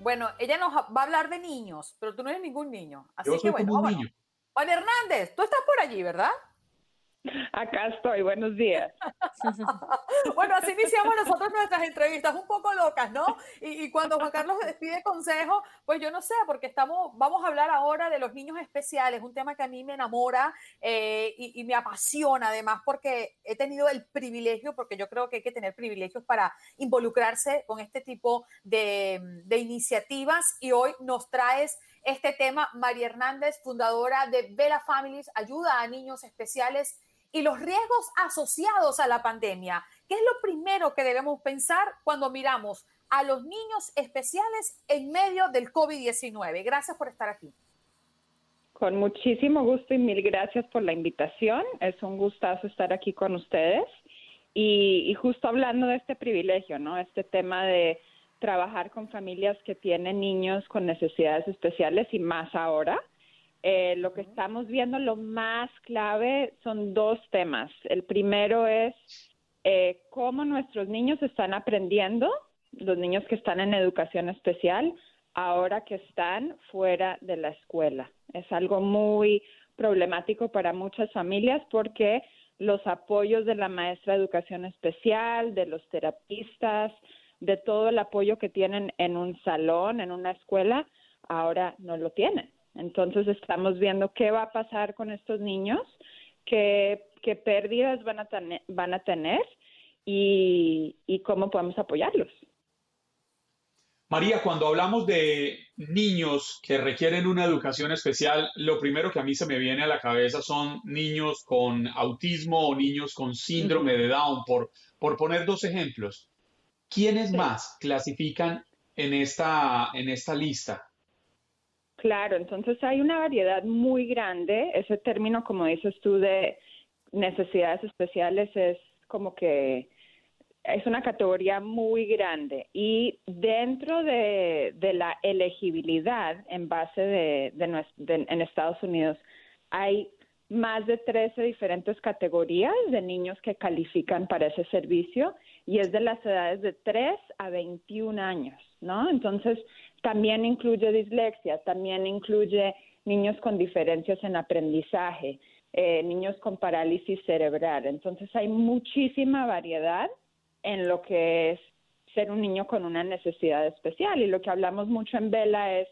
Bueno, ella nos va a hablar de niños, pero tú no eres ningún niño. Así yo que bueno, un niño. Juan Hernández, tú estás por allí, ¿verdad? Acá estoy, buenos días. bueno, así iniciamos nosotros nuestras entrevistas, un poco locas, ¿no? Y, cuando Juan Carlos pide consejo, pues yo no sé, porque estamos, vamos a hablar ahora de los niños especiales, un tema que a mí me enamora eh, y, me apasiona además, porque he tenido el privilegio, porque yo creo que hay que tener privilegios para involucrarse con este tipo de, iniciativas y hoy nos traes este tema, María Hernández, fundadora de Vela Families, ayuda a niños especiales y los riesgos asociados a la pandemia. ¿Qué es lo primero que debemos pensar cuando miramos a los niños especiales en medio del COVID-19? Gracias por estar aquí. Con muchísimo gusto y mil gracias por la invitación. Es un gustazo estar aquí con ustedes. Y, justo hablando de este privilegio, ¿no? Este tema de trabajar con familias que tienen niños con necesidades especiales y más ahora. Eh, lo que estamos viendo, lo más clave son dos temas. El primero es eh, cómo nuestros niños están aprendiendo, los niños que están en educación especial, ahora que están fuera de la escuela. Es algo muy problemático para muchas familias porque los apoyos de la maestra de educación especial, de los terapistas, de todo el apoyo que tienen en un salón, en una escuela, ahora no lo tienen. Entonces estamos viendo qué va a pasar con estos niños, qué, qué pérdidas van a, van a tener y, y cómo podemos apoyarlos. María, cuando hablamos de niños que requieren una educación especial, lo primero que a mí se me viene a la cabeza son niños con autismo o niños con síndrome de Down, por, por poner dos ejemplos. ¿Quiénes más clasifican en esta, en esta lista? Claro, entonces hay una variedad muy grande. Ese término, como dices tú, de necesidades especiales es como que es una categoría muy grande y dentro de, la elegibilidad en base de, en Estados Unidos hay más de 13 diferentes categorías de niños que califican para ese servicio y es de las edades de 3 a 21 años, ¿no? Entonces, también incluye dislexia, también incluye niños con diferencias en aprendizaje, eh, niños con parálisis cerebral. Entonces, hay muchísima variedad en lo que es ser un niño con una necesidad especial. Y lo que hablamos mucho en Vela es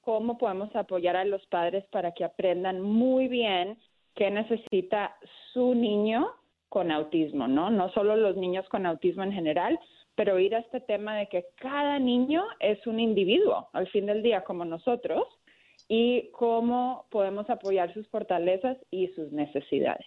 cómo podemos apoyar a los padres para que aprendan muy bien qué necesita su niño con autismo, ¿no? No solo los niños con autismo en general, pero ir a este tema de que cada niño es un individuo al fin del día como nosotros y cómo podemos apoyar sus fortalezas y sus necesidades.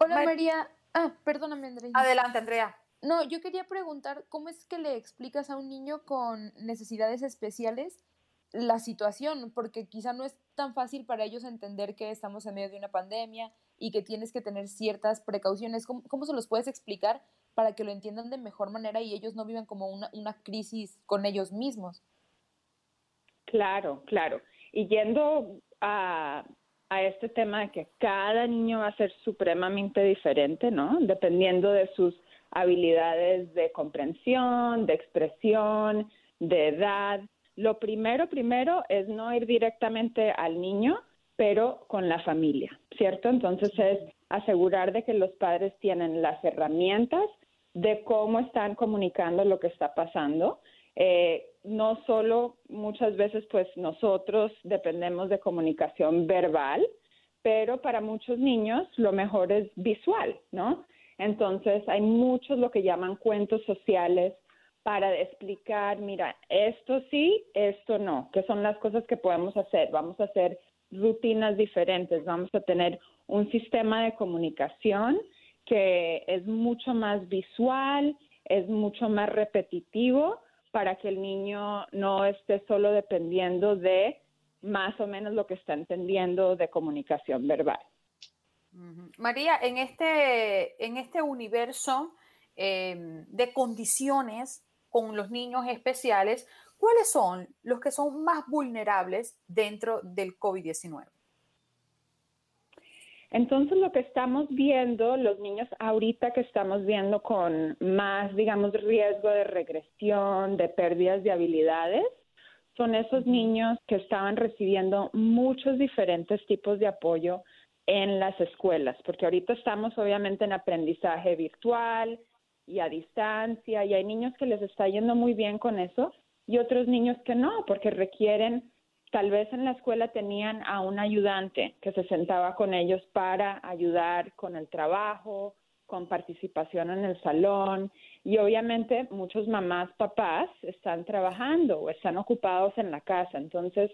Hola María, Ah, perdóname, Andrea. Adelante, Andrea. No, yo quería preguntar, ¿cómo es que le explicas a un niño con necesidades especiales la situación? Porque quizá no es tan fácil para ellos entender que estamos en medio de una pandemia y que tienes que tener ciertas precauciones. ¿Cómo, se los puedes explicar para que lo entiendan de mejor manera y ellos no vivan como una, una crisis con ellos mismos? Claro, claro. Y yendo a, a este tema de que cada niño va a ser supremamente diferente, ¿no? Dependiendo de sus habilidades de comprensión, de expresión, de edad. Lo primero, primero es no ir directamente al niño, pero con la familia, ¿cierto? Entonces es asegurar de que los padres tienen las herramientas de cómo están comunicando lo que está pasando. Eh, no solo muchas veces pues nosotros dependemos de comunicación verbal, pero para muchos niños lo mejor es visual, ¿no? Entonces hay muchos lo que llaman cuentos sociales para explicar, mira, esto sí, esto no, que son las cosas que podemos hacer. Vamos a hacer rutinas diferentes, vamos a tener un sistema de comunicación que es mucho más visual, es mucho más repetitivo para que el niño no esté solo dependiendo de más o menos lo que está entendiendo de comunicación verbal. María, en este, en este universo em, de condiciones con los niños especiales, ¿cuáles son los que son más vulnerables dentro del COVID-19? Entonces, lo que estamos viendo, los niños ahorita que estamos viendo con más, digamos, riesgo de regresión, de pérdidas de habilidades, son esos niños que estaban recibiendo muchos diferentes tipos de apoyo en las escuelas, porque ahorita estamos obviamente en aprendizaje virtual y a distancia, y hay niños que les está yendo muy bien con eso, y otros niños que no, porque requieren Tal vez en la escuela tenían a un ayudante que se sentaba con ellos para ayudar con el trabajo, con participación en el salón y obviamente muchos mamás, papás están trabajando o están ocupados en la casa. Entonces,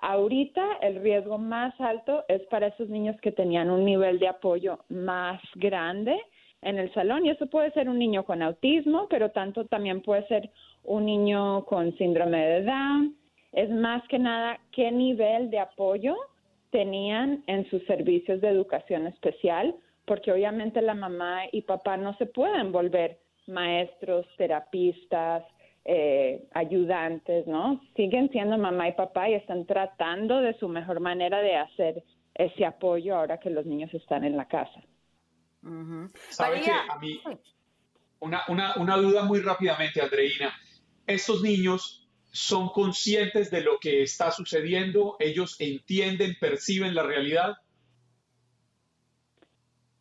ahorita el riesgo más alto es para esos niños que tenían un nivel de apoyo más grande en el salón y eso puede ser un niño con autismo, pero tanto también puede ser un niño con síndrome de Down. Es más que nada qué nivel de apoyo tenían en sus servicios de educación especial, porque obviamente la mamá y papá no se pueden volver maestros, terapistas, eh, ayudantes, ¿no? Siguen siendo mamá y papá y están tratando de su mejor manera de hacer ese apoyo ahora que los niños están en la casa. ¿Sabe que a mí, una, una, una duda muy rápidamente, Andreina, estos niños son conscientes de lo que está sucediendo, ellos entienden, perciben la realidad.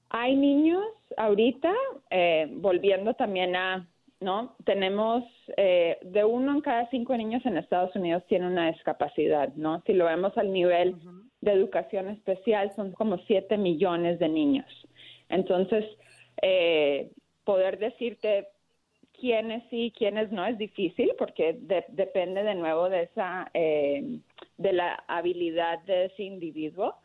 Hay niños ahorita, eh, volviendo también a, ¿no? Tenemos eh, de uno en cada cinco niños en Estados Unidos tiene una discapacidad, ¿no? Si lo vemos al nivel de educación especial, son como siete millones de niños. Entonces, eh, poder decirte quiénes sí, quiénes no es difícil porque depende de nuevo de esa eh, de la habilidad de ese individuo.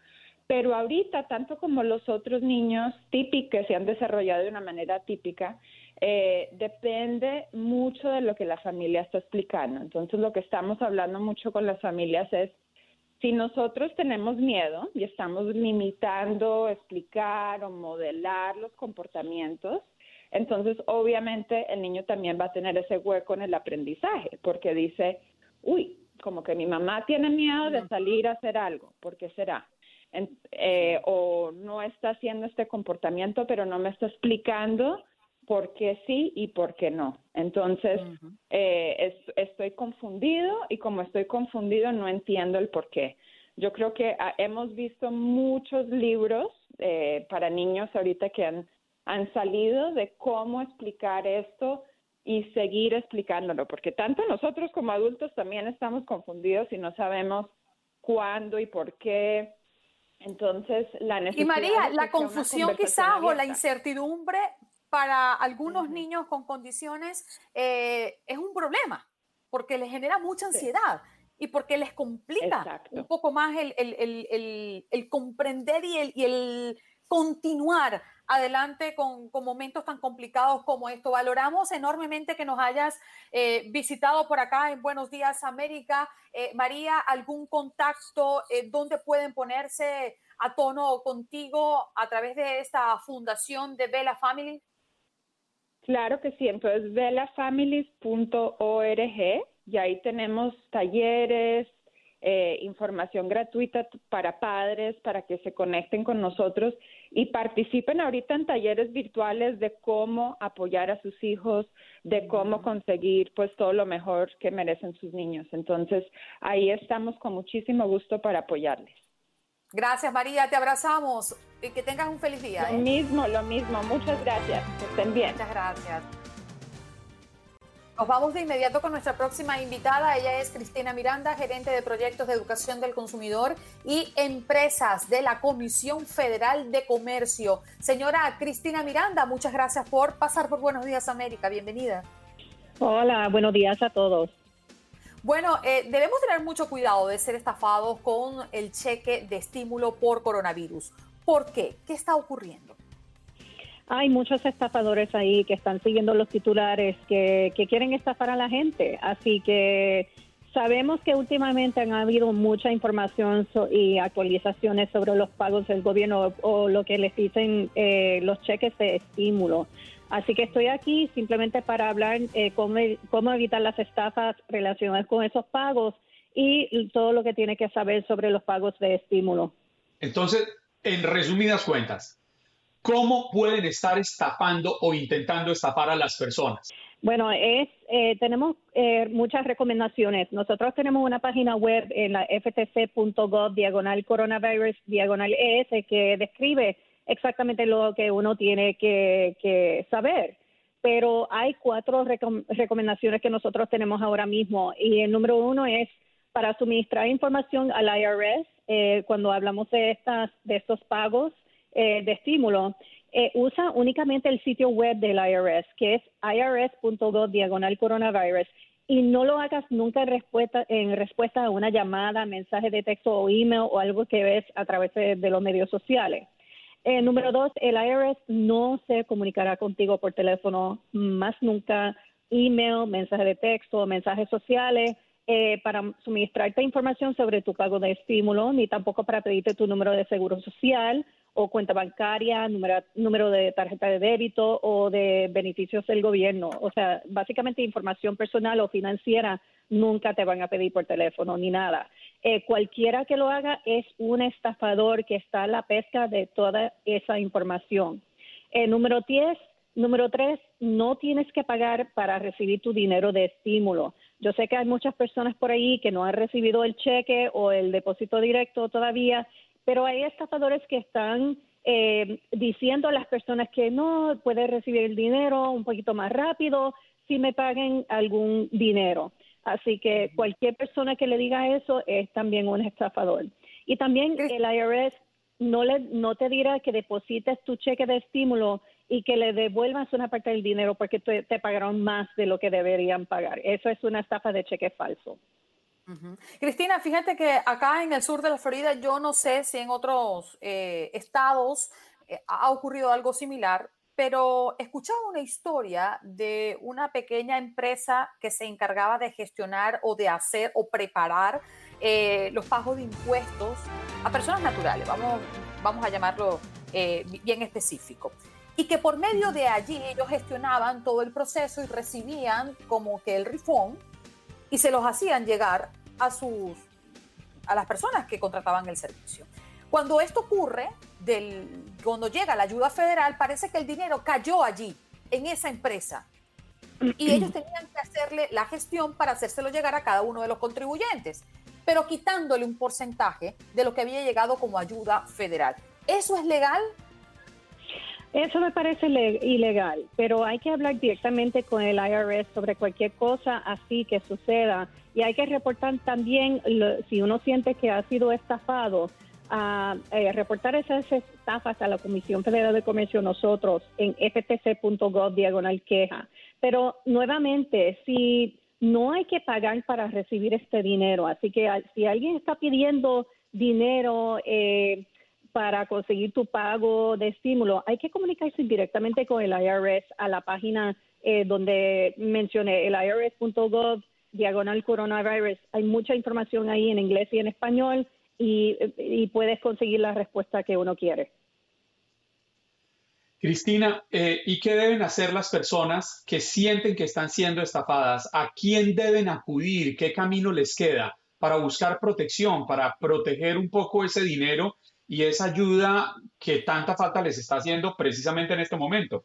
Pero ahorita, tanto como los otros niños típicos que se han desarrollado de una manera típica, eh, depende mucho de lo que la familia está explicando. Entonces, lo que estamos hablando mucho con las familias es si nosotros tenemos miedo y estamos limitando, explicar o modelar los comportamientos, entonces obviamente el niño también va a tener ese hueco en el aprendizaje, porque dice, uy, como que mi mamá tiene miedo de salir a hacer algo, ¿por qué será? Eh, o no está haciendo este comportamiento, pero no me está explicando por qué sí y por qué no. Entonces, eh, estoy confundido y como estoy confundido no entiendo el por qué. Yo creo que ah, hemos visto muchos libros eh, para niños ahorita que han, han salido de cómo explicar esto y seguir explicándolo, porque tanto nosotros como adultos también estamos confundidos y no sabemos cuándo y por qué. Entonces, la necesidad. Y María, la confusión quizás o la incertidumbre para algunos niños con condiciones eh, es un problema, porque les genera mucha ansiedad. y porque les complica un poco más el, el, comprender y el, y el continuar adelante con, momentos tan complicados como esto. Valoramos enormemente que nos hayas eh, visitado por acá en Buenos Días América. Eh, María, ¿algún contacto donde pueden ponerse a tono contigo a través de esta fundación de Bella Family? Claro que sí, entonces velafamilies.org y ahí tenemos talleres, eh, información gratuita para padres, para que se conecten con nosotros y participen ahorita en talleres virtuales de cómo apoyar a sus hijos, de cómo conseguir pues todo lo mejor que merecen sus niños. Entonces, ahí estamos con muchísimo gusto para apoyarles. Gracias María, te abrazamos y que tengas un feliz día. Lo ¿eh? mismo, lo mismo. Muchas gracias. Que estén bien. Muchas gracias. Nos vamos de inmediato con nuestra próxima invitada. Ella es Cristina Miranda, gerente de proyectos de educación del consumidor y empresas de la Comisión Federal de Comercio. Señora Cristina Miranda, muchas gracias por pasar por Buenos Días América. Bienvenida. Hola, buenos días a todos. Bueno, eh, debemos tener mucho cuidado de ser estafados con el cheque de estímulo por coronavirus. ¿Por qué? ¿Qué está ocurriendo? Hay muchos estafadores ahí que están siguiendo los titulares que, quieren estafar a la gente. Así que sabemos que últimamente han habido mucha información y actualizaciones sobre los pagos del gobierno o lo que les dicen eh, los cheques de estímulo. Así que estoy aquí simplemente para hablar eh, cómo, cómo evitar las estafas relacionadas con esos pagos y todo lo que tiene que saber sobre los pagos de estímulo. Entonces, en resumidas cuentas, ¿cómo pueden estar estafando o intentando estafar a las personas? Bueno, es, eh, tenemos eh, muchas recomendaciones. Nosotros tenemos una página web en la ftc.gov diagonal coronavirus diagonal ES que describe exactamente lo que uno tiene que, saber. Pero hay cuatro recomendaciones que nosotros tenemos ahora mismo y el número uno es para suministrar información al IRS eh, cuando hablamos de estas de estos pagos eh, de estímulo. Eh, usa únicamente el sitio web del IRS, que es irs.gov diagonal coronavirus, y no lo hagas nunca en respuesta, en respuesta a una llamada, mensaje de texto o email o algo que ves a través de los medios sociales. Eh, número dos, el IRS no se comunicará contigo por teléfono más nunca, email, mensaje de texto, mensajes sociales. Eh, para suministrarte información sobre tu pago de estímulo, ni tampoco para pedirte tu número de seguro social o cuenta bancaria, número, número de tarjeta de débito o de beneficios del gobierno. O sea, básicamente información personal o financiera nunca te van a pedir por teléfono ni nada. Eh, cualquiera que lo haga es un estafador que está a la pesca de toda esa información. Eh, número 10, número 3, no tienes que pagar para recibir tu dinero de estímulo. Yo sé que hay muchas personas por ahí que no han recibido el cheque o el depósito directo todavía, pero hay estafadores que están eh, diciendo a las personas que no puede recibir el dinero un poquito más rápido si me paguen algún dinero. Así que cualquier persona que le diga eso es también un estafador. Y también el IRS no, le, no te dirá que deposites tu cheque de estímulo y que le devuelvas una parte del dinero porque te, pagaron más de lo que deberían pagar. Eso es una estafa de cheque falso. Cristina, fíjate que acá en el sur de la Florida, yo no sé si en otros eh, estados eh, ha ocurrido algo similar, pero escuchaba una historia de una pequeña empresa que se encargaba de gestionar o de hacer o preparar eh, los pagos de impuestos a personas naturales, vamos, vamos a llamarlo bien específico. Y que por medio de allí ellos gestionaban todo el proceso y recibían como que el rifón y se los hacían llegar a sus a las personas que contrataban el servicio. Cuando esto ocurre, del, cuando llega la ayuda federal, parece que el dinero cayó allí, en esa empresa. Y ellos tenían que hacerle la gestión para hacérselo llegar a cada uno de los contribuyentes, pero quitándole un porcentaje de lo que había llegado como ayuda federal. ¿Eso es legal? Eso me parece ilegal, pero hay que hablar directamente con el IRS sobre cualquier cosa así que suceda y hay que reportar también si uno siente que ha sido estafado, a eh, reportar esas estafas a la Comisión Federal de Comercio nosotros en ftc.gov diagonal queja. Pero nuevamente, si no hay que pagar para recibir este dinero, así que si alguien está pidiendo dinero, eh, para conseguir tu pago de estímulo, hay que comunicarse directamente con el IRS a la página eh, donde mencioné, el irs.gov, diagonal coronavirus. Hay mucha información ahí en inglés y en español y, puedes conseguir la respuesta que uno quiere. Cristina, eh, ¿y qué deben hacer las personas que sienten que están siendo estafadas? ¿A quién deben acudir? ¿Qué camino les queda para buscar protección, para proteger un poco ese dinero y esa ayuda que tanta falta les está haciendo precisamente en este momento.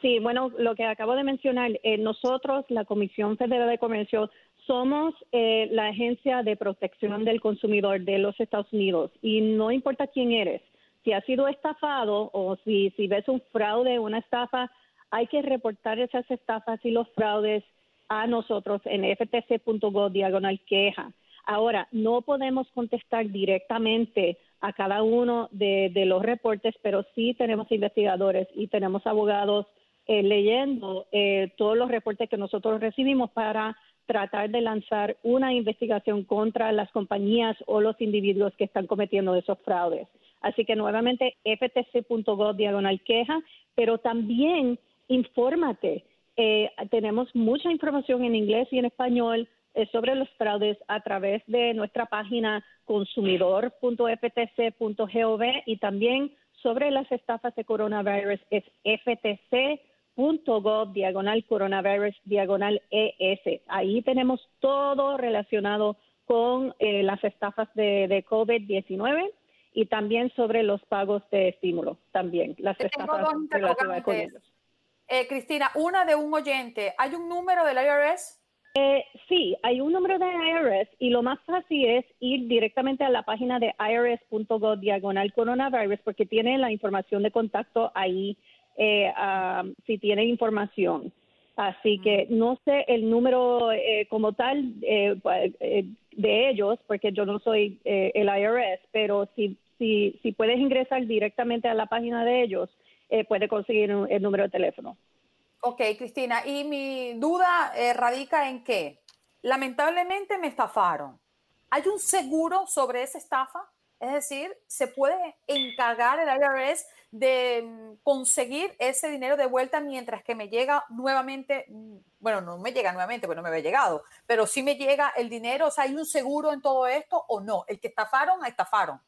Sí, bueno, lo que acabo de mencionar, eh, nosotros, la Comisión Federal de Comercio, somos eh, la agencia de protección del consumidor de los Estados Unidos y no importa quién eres, si has sido estafado o si, si ves un fraude, una estafa, hay que reportar esas estafas y los fraudes a nosotros en ftc.gov diagonal queja. Ahora, no podemos contestar directamente a cada uno de, los reportes, pero sí tenemos investigadores y tenemos abogados eh, leyendo eh, todos los reportes que nosotros recibimos para tratar de lanzar una investigación contra las compañías o los individuos que están cometiendo esos fraudes. Así que nuevamente ftc.gov diagonal queja, pero también infórmate. Eh, tenemos mucha información en inglés y en español sobre los fraudes a través de nuestra página consumidor.ftc.gov y también sobre las estafas de coronavirus es ftc.gov diagonal coronavirus diagonal ES. Ahí tenemos todo relacionado con eh, las estafas de, COVID-19 y también sobre los pagos de estímulo, también las estafas relacionadas con ellos. Eh, Cristina, una de un oyente, ¿hay un número del IRS? Eh, sí, hay un número de IRS y lo más fácil es ir directamente a la página de irs.gov diagonal coronavirus porque tiene la información de contacto ahí eh, si tiene información. Así que no sé el número eh, como tal de ellos porque yo no soy el IRS, pero si, si, si puedes ingresar directamente a la página de ellos, puede conseguir el número de teléfono. Ok, Cristina, y mi duda eh, radica en que lamentablemente me estafaron. ¿Hay un seguro sobre esa estafa? Es decir, se puede encargar el IRS de mm, conseguir ese dinero de vuelta mientras que me llega nuevamente, mm, bueno, no me llega nuevamente, bueno, me había llegado, pero sí me llega el dinero, o sea, ¿hay un seguro en todo esto o no? El que estafaron, estafaron.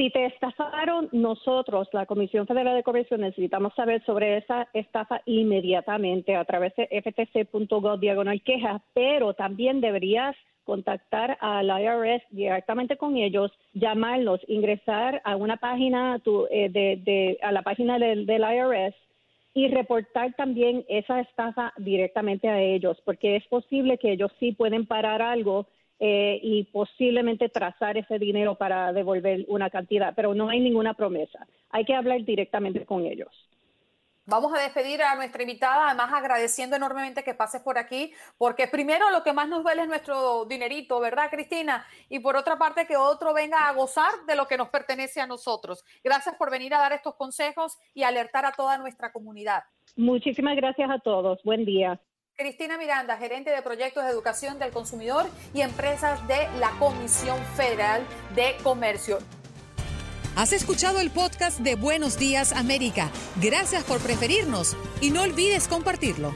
Si te estafaron, nosotros, la Comisión Federal de Comercio, necesitamos saber sobre esa estafa inmediatamente a través de ftc.gov diagonal queja, pero también deberías contactar al IRS directamente con ellos, llamarlos, ingresar a una página eh, de, a la página del, del IRS y reportar también esa estafa directamente a ellos, porque es posible que ellos sí pueden parar algo eh, y posiblemente trazar ese dinero para devolver una cantidad, pero no hay ninguna promesa. Hay que hablar directamente con ellos. Vamos a despedir a nuestra invitada, además agradeciendo enormemente que pases por aquí, porque primero lo que más nos duele es nuestro dinerito, ¿verdad, Cristina? Y por otra parte, que otro venga a gozar de lo que nos pertenece a nosotros. Gracias por venir a dar estos consejos y alertar a toda nuestra comunidad. Muchísimas gracias a todos. Buen día. Cristina Miranda, gerente de proyectos de educación del consumidor y empresas de la Comisión Federal de Comercio. Has escuchado el podcast de Buenos Días América. Gracias por preferirnos y no olvides compartirlo.